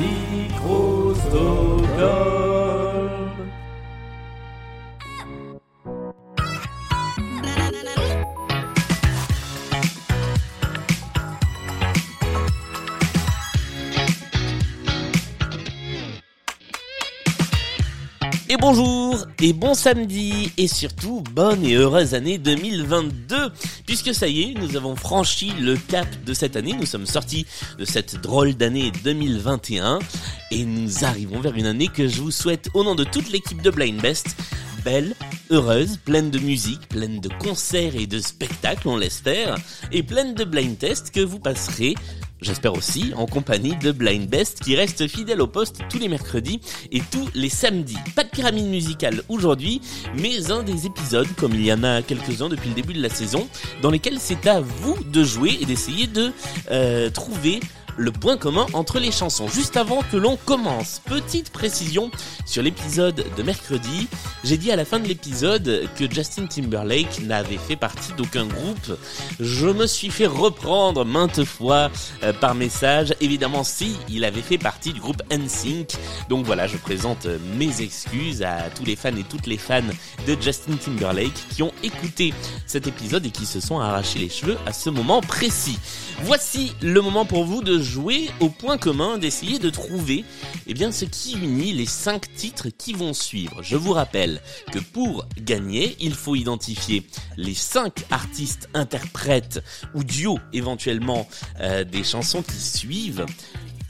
Microsoft. Et bonjour, et bon samedi, et surtout bonne et heureuse année 2022, puisque ça y est, nous avons franchi le cap de cette année, nous sommes sortis de cette drôle d'année 2021, et nous arrivons vers une année que je vous souhaite au nom de toute l'équipe de Blind Best, belle, heureuse, pleine de musique, pleine de concerts et de spectacles, on l'espère, et pleine de blind tests que vous passerez J'espère aussi en compagnie de Blind Best qui reste fidèle au poste tous les mercredis et tous les samedis. Pas de pyramide musicale aujourd'hui, mais un des épisodes, comme il y en a quelques-uns depuis le début de la saison, dans lesquels c'est à vous de jouer et d'essayer de euh, trouver le point commun entre les chansons. Juste avant que l'on commence, petite précision sur l'épisode de mercredi. J'ai dit à la fin de l'épisode que Justin Timberlake n'avait fait partie d'aucun groupe. Je me suis fait reprendre maintes fois euh, par message. Évidemment, si, il avait fait partie du groupe NSYNC. Donc voilà, je présente euh, mes excuses à tous les fans et toutes les fans de Justin Timberlake qui ont écouté cet épisode et qui se sont arrachés les cheveux à ce moment précis. Voici le moment pour vous de jouer au point commun, d'essayer de trouver eh ce qui unit les cinq titres qui vont suivre. Je vous rappelle que pour gagner, il faut identifier les cinq artistes, interprètes ou duos éventuellement euh, des chansons qui suivent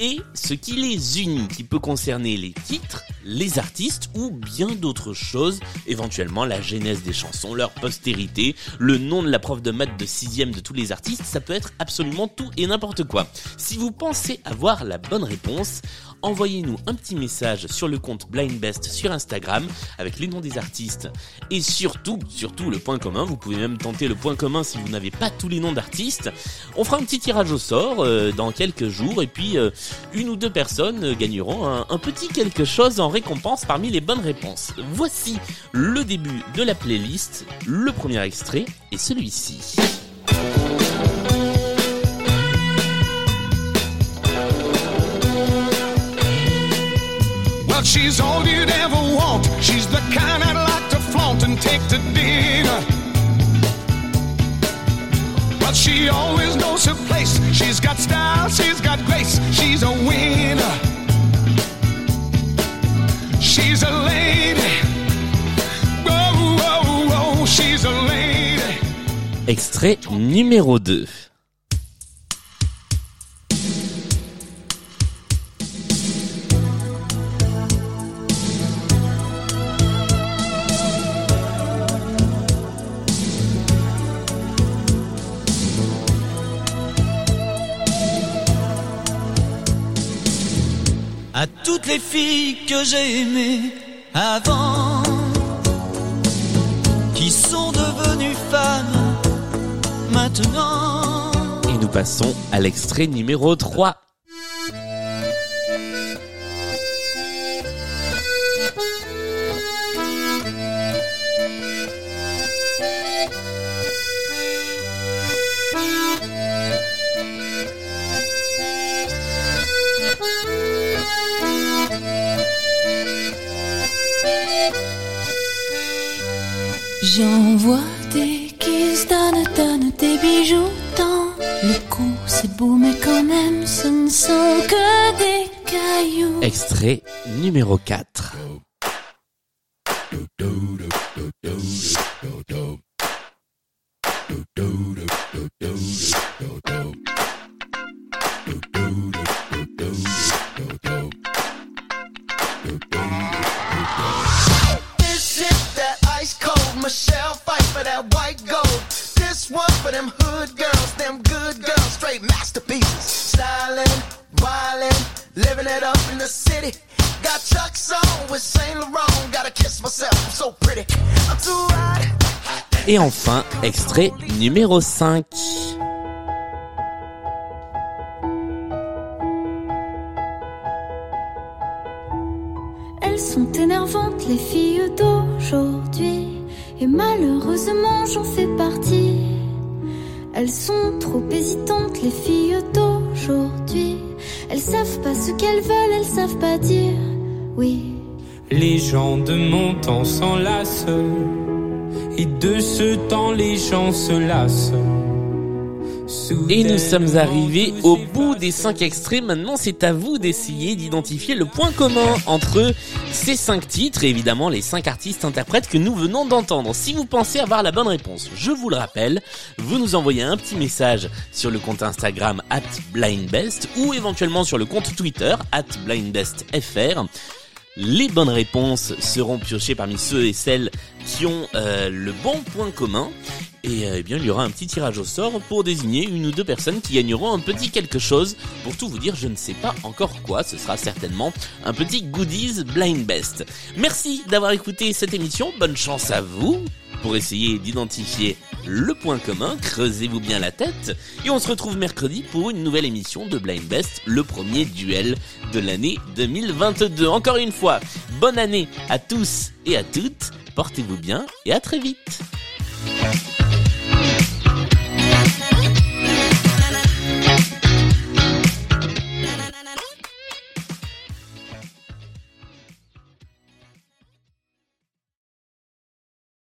et ce qui les unit, qui peut concerner les titres, les artistes ou bien d'autres choses, éventuellement la genèse des chansons, leur postérité, le nom de la prof de maths de sixième de tous les artistes, ça peut être absolument tout et n'importe quoi. Si vous pensez avoir la bonne réponse, envoyez-nous un petit message sur le compte Blind Best sur Instagram avec les noms des artistes et surtout, surtout le point commun. Vous pouvez même tenter le point commun si vous n'avez pas tous les noms d'artistes. On fera un petit tirage au sort euh, dans quelques jours et puis euh, une ou deux personnes gagneront un, un petit quelque chose en récompense parmi les bonnes réponses. Voici le début de la playlist, le premier extrait est celui-ci. Well, she's all you'd ever want. She's the kind I'd like to flaunt and take to dinner. But she always knows her place. She's got style, she's got grace. She's a winner. Extrait numéro 2. à toutes les filles que j'ai aimées avant, qui sont devenues femmes maintenant. Et nous passons à l'extrait numéro 3. J'envoie donne, donne des bijoux dans le cou. C'est beau, mais quand même, ce ne sont que des cailloux. Extrait numéro 4. This is that ice cold Michelle fight? For that white gold. This one for them hood girls, them good girls, straight masterpieces. Styling, wildin', living it up in the city. Got Chuck's on with Saint Laurent. Gotta kiss myself, I'm so pretty. I'm too hot. Et enfin, extrait numéro 5. Elles sont énervantes, les filles d'aujourd'hui. Et malheureusement, j'en fais partie. Elles sont trop hésitantes, les filles d'aujourd'hui. Elles savent pas ce qu'elles veulent, elles savent pas dire oui. Les gens de mon temps s'enlacent. Et de ce temps, les gens se lassent. Et nous sommes arrivés au bout des cinq extraits. Maintenant, c'est à vous d'essayer d'identifier le point commun entre ces cinq titres et évidemment les cinq artistes interprètes que nous venons d'entendre. Si vous pensez avoir la bonne réponse, je vous le rappelle, vous nous envoyez un petit message sur le compte Instagram at blindbest ou éventuellement sur le compte Twitter at blindbestfr. Les bonnes réponses seront piochées parmi ceux et celles qui ont euh, le bon point commun. Et euh, eh bien, il y aura un petit tirage au sort pour désigner une ou deux personnes qui gagneront un petit quelque chose. Pour tout vous dire, je ne sais pas encore quoi. Ce sera certainement un petit goodies blind best. Merci d'avoir écouté cette émission. Bonne chance à vous pour essayer d'identifier le point commun. Creusez-vous bien la tête. Et on se retrouve mercredi pour une nouvelle émission de Blind Best, le premier duel de l'année 2022. Encore une fois, bonne année à tous et à toutes. Portez-vous bien et à très vite.